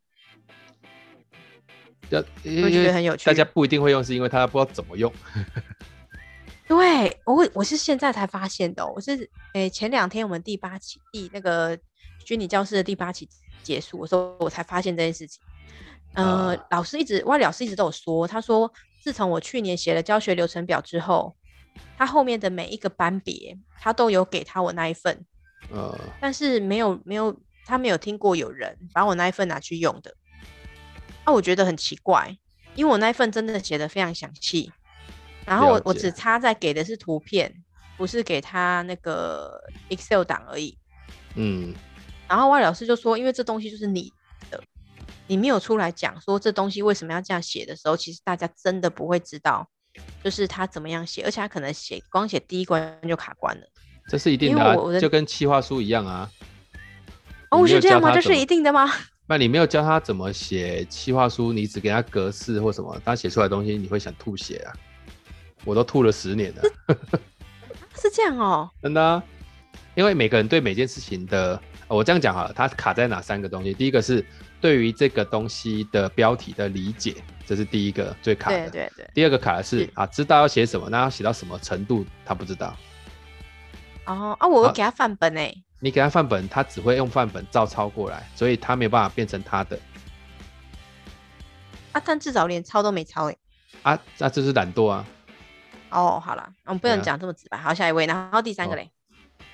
要我觉得很有趣。大家不一定会用，是因为他不知道怎么用。对，我我是现在才发现的。我是诶、欸，前两天我们第八期第那个虚拟教室的第八期结束的时候，我才发现这件事情。呃，老师一直，外老师一直都有说，他说自从我去年写了教学流程表之后，他后面的每一个班别，他都有给他我那一份，呃，但是没有没有，他没有听过有人把我那一份拿去用的，那、啊、我觉得很奇怪，因为我那一份真的写的非常详细，然后我我只差在给的是图片，不是给他那个 Excel 档而已，嗯，然后外老师就说，因为这东西就是你的。你没有出来讲说这东西为什么要这样写的时候，其实大家真的不会知道，就是他怎么样写，而且他可能写光写第一关就卡关了。这是一定的、啊，就跟企划书一样啊。哦，是这样吗？这是一定的吗？那你没有教他怎么写企划书，你只给他格式或什么，他写出来的东西你会想吐血啊！我都吐了十年了。是这样哦，真的、啊。因为每个人对每件事情的，我这样讲好了，他卡在哪三个东西？第一个是对于这个东西的标题的理解，这是第一个最卡的。对对对。第二个卡的是，是啊，知道要写什么，那要写到什么程度，他不知道。哦啊，我给他范本哎。你给他范本，他只会用范本照抄过来，所以他没有办法变成他的。啊，但至少连抄都没抄哎。啊，那这是懒惰啊。哦，好了，我们不能讲这么直白。啊、好，下一位，然后第三个嘞、哦。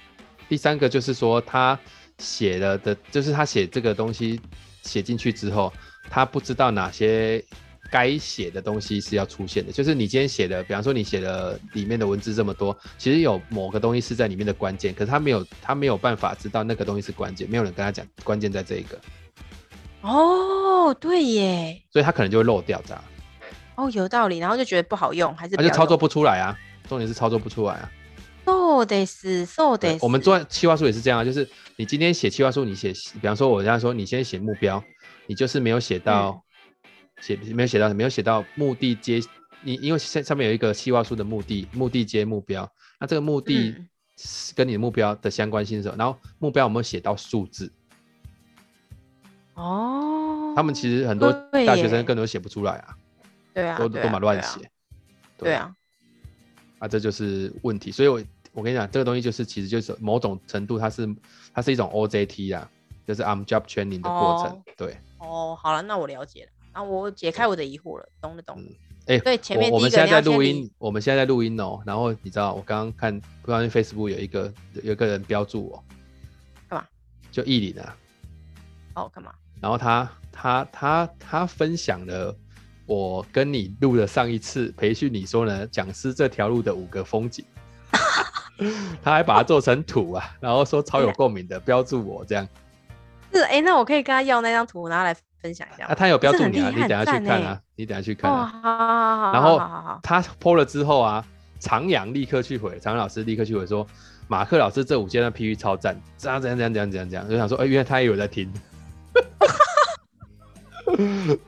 第三个就是说，他写了的，就是他写这个东西写进去之后，他不知道哪些。该写的东西是要出现的，就是你今天写的，比方说你写的里面的文字这么多，其实有某个东西是在里面的关键，可是他没有，他没有办法知道那个东西是关键，没有人跟他讲关键在这一个。哦，对耶，所以他可能就会漏掉这样。哦，有道理，然后就觉得不好用，还是他就操作不出来啊？重点是操作不出来啊。So this, so this。我们做企划书也是这样啊，就是你今天写企划书，你写，比方说我这样说，你先写目标，你就是没有写到。嗯写没有写到，没有写到目的接你，因为上上面有一个计划书的目的，目的接目标，那这个目的跟你的目标的相关性是什么？嗯、然后目标有没有写到数字？哦，他们其实很多大学生根本都写不出来啊，对啊，都都蛮乱写，对啊，啊，这就是问题。所以我我跟你讲，这个东西就是其实就是某种程度，它是它是一种 OJT 啊，就是 I'm job training 的过程，哦、对。哦，好了，那我了解了。啊，我解开我的疑惑了，懂了懂了。哎、对，前面我，我们现在在录音，我们现在在录音哦。然后你知道，我刚刚看，不知道 Facebook 有一个有一个人标注我，干嘛？就意林啊。哦，干嘛？然后他他他他分享了我跟你录的上一次培训，你说呢？讲师这条路的五个风景。他还把它做成图啊，然后说超有共鸣的，标注我这样。是哎、欸，那我可以跟他要那张图拿来。分享一下啊，他有标注你啊，你等下去看啊，你等下去看啊。好好好。然后他 po 了之后啊，长阳立刻去回，长阳老师立刻去回说，马克老师这五阶段 PV 超赞，这样怎样怎样怎样怎样怎样，就想说，哎，原来他也有在听。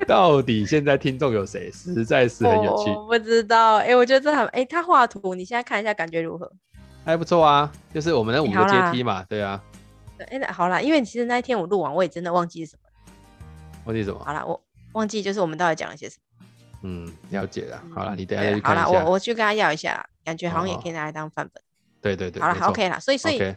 到底现在听众有谁？实在是很有趣。我不知道，哎，我觉得这很，哎，他画图，你现在看一下，感觉如何？还不错啊，就是我们的五个阶梯嘛，对啊。哎，好啦，因为其实那一天我录完，我也真的忘记是什么。忘记什么？好了，我忘记就是我们到底讲了些什么。嗯，了解了。好了，你等下去看一下。好了，我我去跟他要一下，感觉好像也可以拿来当范本。对对对。好了，OK 了。所以所以，对，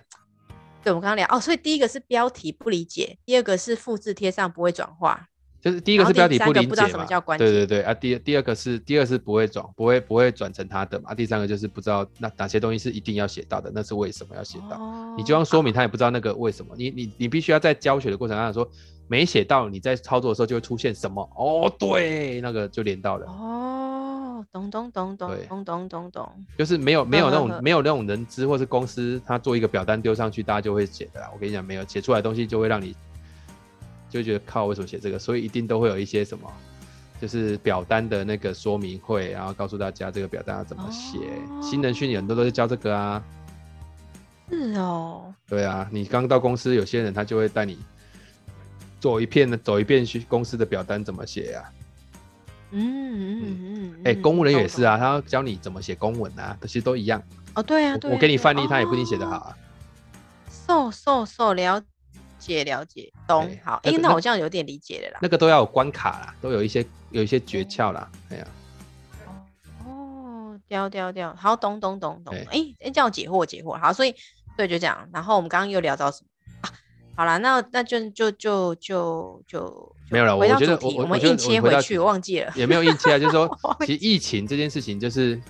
我们刚刚聊哦，所以第一个是标题不理解，第二个是复制贴上不会转化。就是第一个是标题不理解，不知道什么叫关键。对对对啊，第第二个是第二是不会转，不会不会转成他的嘛。第三个就是不知道那哪些东西是一定要写到的，那是为什么要写到？你就要说明他也不知道那个为什么。你你你必须要在教学的过程当中说。没写到，你在操作的时候就会出现什么？哦，对，那个就连到了。哦，懂懂懂懂懂懂懂懂，就是没有没有那种没有那种人资或是公司，他做一个表单丢上去，大家就会写的啦。我跟你讲，没有写出来的东西就会让你就觉得靠，为什么写这个？所以一定都会有一些什么，就是表单的那个说明会，然后告诉大家这个表单要怎么写。哦、新人训练很多都是教这个啊。是哦。对啊，你刚到公司，有些人他就会带你。走一遍呢，走一遍去公司的表单怎么写呀？嗯嗯嗯，哎，公务人员也是啊，他要教你怎么写公文啊，其实都一样。哦，对啊，我给你范例，他也不一定写得好啊。瘦瘦瘦，了解了解，懂好。哎，那我这样有点理解了啦。那个都要有关卡啦，都有一些有一些诀窍啦。哎呀，哦，掉掉掉，好，懂懂懂懂。哎哎，这样解惑解惑，好，所以对，就这样。然后我们刚刚又聊到什么？好了，那那就就就就就没有了。我觉得我我们硬切回去，我忘记了，也没有硬切啊。就是说，其实疫情这件事情，就是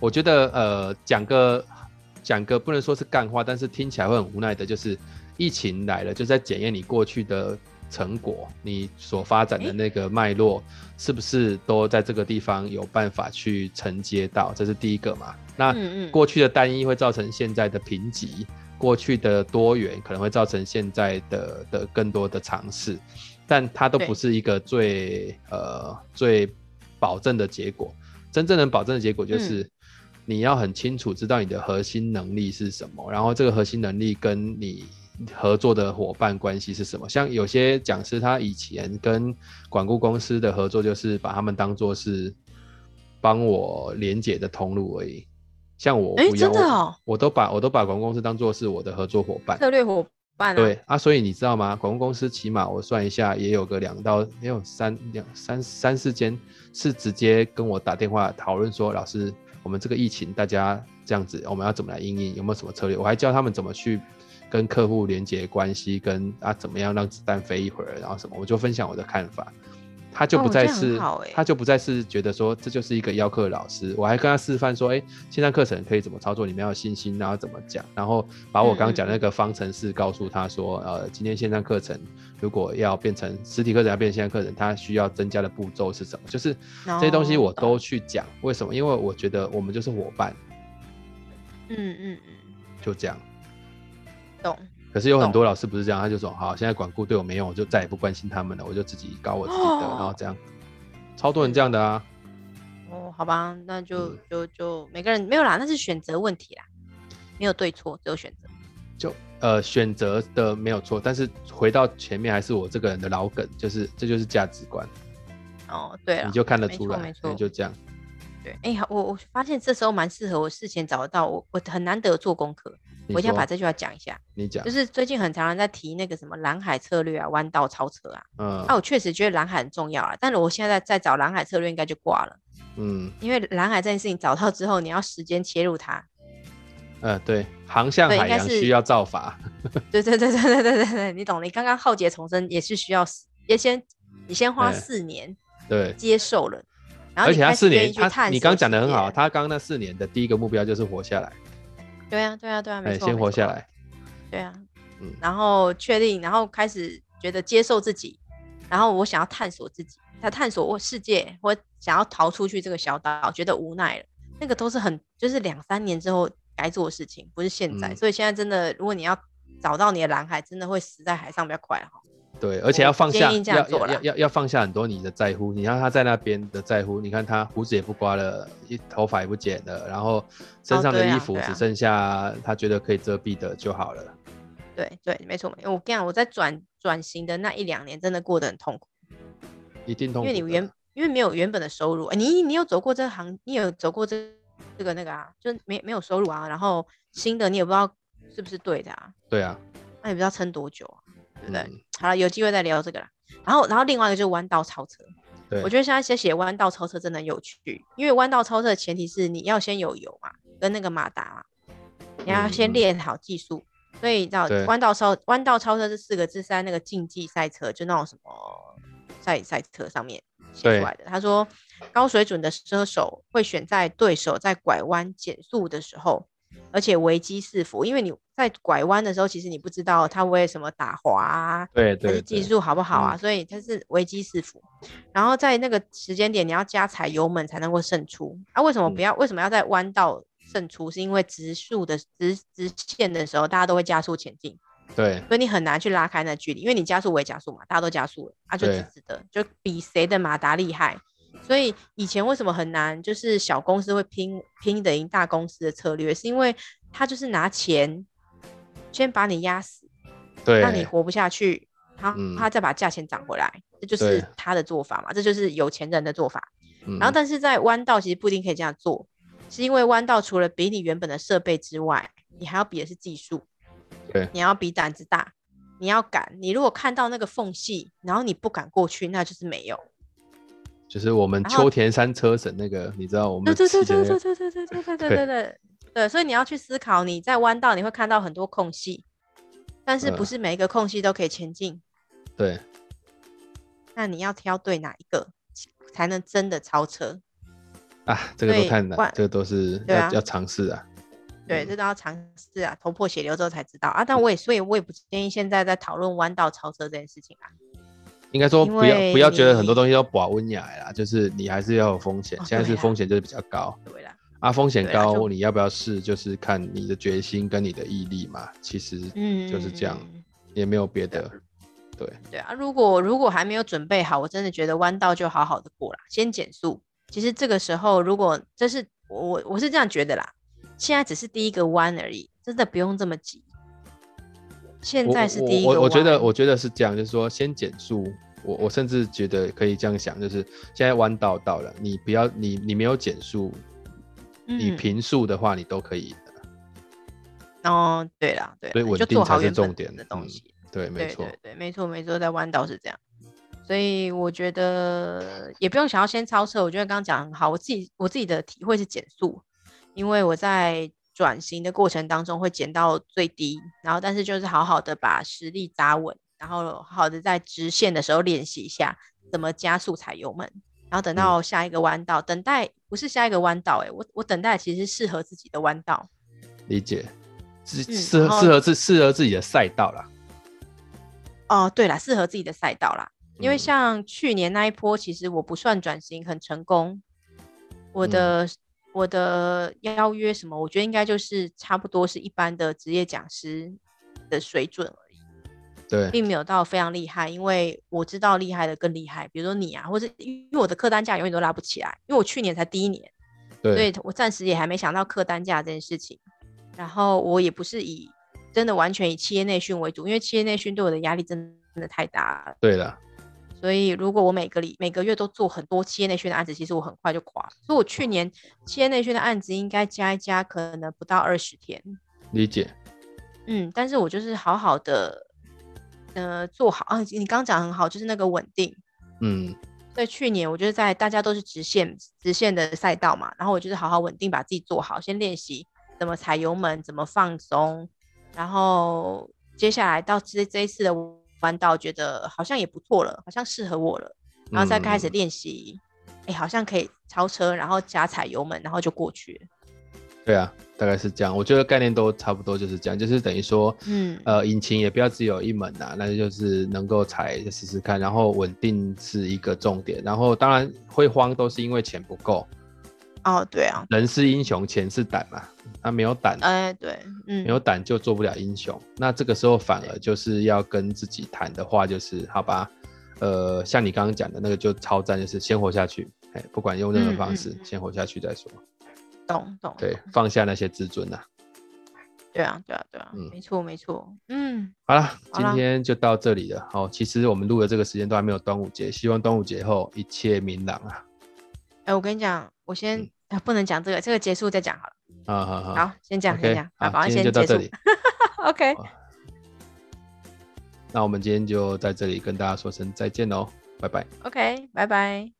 我觉得呃，讲个讲个不能说是干话，但是听起来会很无奈的，就是疫情来了，就是在检验你过去的成果，你所发展的那个脉络，是不是都在这个地方有办法去承接到？这是第一个嘛。那过去的单一会造成现在的评级。过去的多元可能会造成现在的的更多的尝试，但它都不是一个最呃最保证的结果。真正能保证的结果就是，你要很清楚知道你的核心能力是什么，嗯、然后这个核心能力跟你合作的伙伴关系是什么。像有些讲师，他以前跟管顾公司的合作，就是把他们当做是帮我连接的通路而已。像我不要，欸、真的哦，我，我都把我都把广告公司当做是我的合作伙伴、策略伙伴、啊。对啊，所以你知道吗？广告公司起码我算一下，也有个两到也有三两三三四间。是直接跟我打电话讨论说，老师，我们这个疫情大家这样子，我们要怎么来应应？有没有什么策略？我还教他们怎么去跟客户连接关系，跟啊怎么样让子弹飞一会儿，然后什么，我就分享我的看法。他就不再是，哦欸、他就不再是觉得说这就是一个邀课老师，我还跟他示范说，哎、欸，线上课程可以怎么操作，你们要有信心，然后怎么讲，然后把我刚刚讲的那个方程式告诉他说，嗯、呃，今天线上课程如果要变成实体课程，要变成线上课程，它需要增加的步骤是什么？就是这些东西我都去讲，为什么？因为我觉得我们就是伙伴。嗯嗯嗯，就这样。懂。可是有很多老师不是这样，他就说好，现在管顾对我没用，我就再也不关心他们了，我就自己搞我自己的，哦、然后这样，超多人这样的啊。哦，好吧，那就、嗯、就就每个人没有啦，那是选择问题啦，没有对错，只有选择。就呃选择的没有错，但是回到前面还是我这个人的老梗，就是这就是价值观。哦，对啊，你就看得出来，没错，就这样。对，哎、欸，我我发现这时候蛮适合我事前找得到，我我很难得做功课。我一定要把这句话讲一下。你讲，就是最近很常人在提那个什么蓝海策略啊，弯道超车啊。嗯。那、啊、我确实觉得蓝海很重要啊，但是我现在在找蓝海策略应该就挂了。嗯。因为蓝海这件事情找到之后，你要时间切入它。呃，对，航向海洋需要造法。对对对对对对对对，你懂？你刚刚浩劫重生也是需要，也先你先花四年对接受了，然后而且他四年他你刚讲的很好，他刚刚那四年的第一个目标就是活下来。对啊，对啊，对啊，没错，先活下来。对啊，嗯，然后确定，然后开始觉得接受自己，然后我想要探索自己，他探索我世界，我想要逃出去这个小岛，觉得无奈了。那个都是很，就是两三年之后该做的事情，不是现在。嗯、所以现在真的，如果你要找到你的蓝海，真的会死在海上比较快哈。对，而且要放下，要要要要放下很多你的在乎。你看他在那边的在乎，你看他胡子也不刮了，一头发也不剪了，然后身上的衣服只剩下他觉得可以遮蔽的就好了。对对，没错没错。我跟你讲，我在转转型的那一两年，真的过得很痛苦，一定痛苦。因为你原因为没有原本的收入，你你有走过这行，你有走过这这个那个啊，就没没有收入啊，然后新的你也不知道是不是对的啊。对啊，那也不知道撑多久啊。对不对？嗯、好了，有机会再聊这个啦。然后，然后另外一个就是弯道超车。对，我觉得现在写写弯道超车真的有趣，因为弯道超车的前提是你要先有油嘛，跟那个马达嘛，你要先练好技术。嗯、所以你知道弯道超弯道超车这四个字是在那个竞技赛车，就那种什么赛赛车上面写出来的。他说，高水准的车手会选在对手在拐弯减速的时候。而且危机四伏，因为你在拐弯的时候，其实你不知道它为什么打滑啊，对对，还是技术好不好啊，嗯、所以它是危机四伏。然后在那个时间点，你要加踩油门才能够胜出。啊，为什么不要？嗯、为什么要在弯道胜出？是因为直速的直直线的时候，大家都会加速前进，对，所以你很难去拉开那距离，因为你加速我也加速嘛，大家都加速了，啊，就直直的，就比谁的马达厉害。所以以前为什么很难？就是小公司会拼拼得赢大公司的策略，是因为他就是拿钱先把你压死，对，让你活不下去，他他再把价钱涨回来，嗯、这就是他的做法嘛，这就是有钱人的做法。嗯、然后，但是在弯道其实不一定可以这样做，是因为弯道除了比你原本的设备之外，你还要比的是技术，对，你要比胆子大，你要敢。你如果看到那个缝隙，然后你不敢过去，那就是没有。就是我们秋田山车神那个，你知道我们、那个、对对对对对对对对对对对对对，所以你要去思考，你在弯道你会看到很多空隙，但是不是每一个空隙都可以前进。对。那你要挑对哪一个，才能真的超车？啊，这个都太难，这个都是要、啊、要尝试啊。对，这都要尝试啊，头破血流之后才知道啊。但我也所以我也不建议现在在讨论弯道超车这件事情啊。应该说不要不要觉得很多东西都保温雅啦，就是你还是要有风险。现在是风险就是比较高，对啦。啊，风险高，你要不要试？就是看你的决心跟你的毅力嘛。其实就是这样，也没有别的。对对啊，如果如果还没有准备好，我真的觉得弯道就好好的过啦，先减速。其实这个时候，如果这是我我是这样觉得啦，现在只是第一个弯而已，真的不用这么急。现在是第一个，我我，我觉得我觉得是这样，就是说先减速。我我甚至觉得可以这样想，就是现在弯道到了，你不要你你没有减速，你平速的话，你都可以。哦，对啦，对，所以稳定才是重点的东西。嗯、对，没错，对，对，没错，没错，在弯道是这样。所以我觉得也不用想要先超车，我觉得刚刚讲很好。我自己我自己的体会是减速，因为我在转型的过程当中会减到最低，然后但是就是好好的把实力扎稳。然后好好的在直线的时候练习一下怎么加速踩油门，然后等到下一个弯道，嗯、等待不是下一个弯道，哎，我我等待其实是适合自己的弯道。理解，适适合适合自适合自己的赛道啦。哦，对了，适合自己的赛道啦。因为像去年那一波，其实我不算转型很成功，我的、嗯、我的邀约什么，我觉得应该就是差不多是一般的职业讲师的水准。对，并没有到非常厉害，因为我知道厉害的更厉害，比如说你啊，或者因为我的客单价永远都拉不起来，因为我去年才第一年，对，所以我暂时也还没想到客单价这件事情。然后我也不是以真的完全以企业内训为主，因为企业内训对我的压力真的太大了。对了，所以如果我每个里每个月都做很多企业内训的案子，其实我很快就垮。所以我去年企业内训的案子应该加一加，可能不到二十天。理解。嗯，但是我就是好好的。呃，做好啊！你刚刚讲很好，就是那个稳定。嗯，在去年，我就是在大家都是直线直线的赛道嘛，然后我就是好好稳定，把自己做好，先练习怎么踩油门，怎么放松，然后接下来到这这一次的弯道，觉得好像也不错了，好像适合我了，然后再开始练习，哎、嗯欸，好像可以超车，然后加踩油门，然后就过去了。对啊，大概是这样。我觉得概念都差不多，就是这样，就是等于说，嗯，呃，引擎也不要只有一门呐，那就是能够踩试试看，然后稳定是一个重点，然后当然会慌都是因为钱不够。哦，对啊，人是英雄，钱是胆嘛，他没有胆，哎，对，嗯，没有胆就做不了英雄。那这个时候反而就是要跟自己谈的话，就是好吧，呃，像你刚刚讲的那个就超赞，就是先活下去，哎，不管用任何方式，嗯嗯，先活下去再说。懂懂，对，放下那些自尊呐。对啊，对啊，对啊，嗯，没错，没错，嗯，好了，今天就到这里了。好，其实我们录的这个时间都还没有端午节，希望端午节后一切明朗啊。哎，我跟你讲，我先不能讲这个，这个结束再讲好了。好好好，好，先讲，先讲，好，今天就到这里。OK，那我们今天就在这里跟大家说声再见喽，拜拜。OK，拜拜。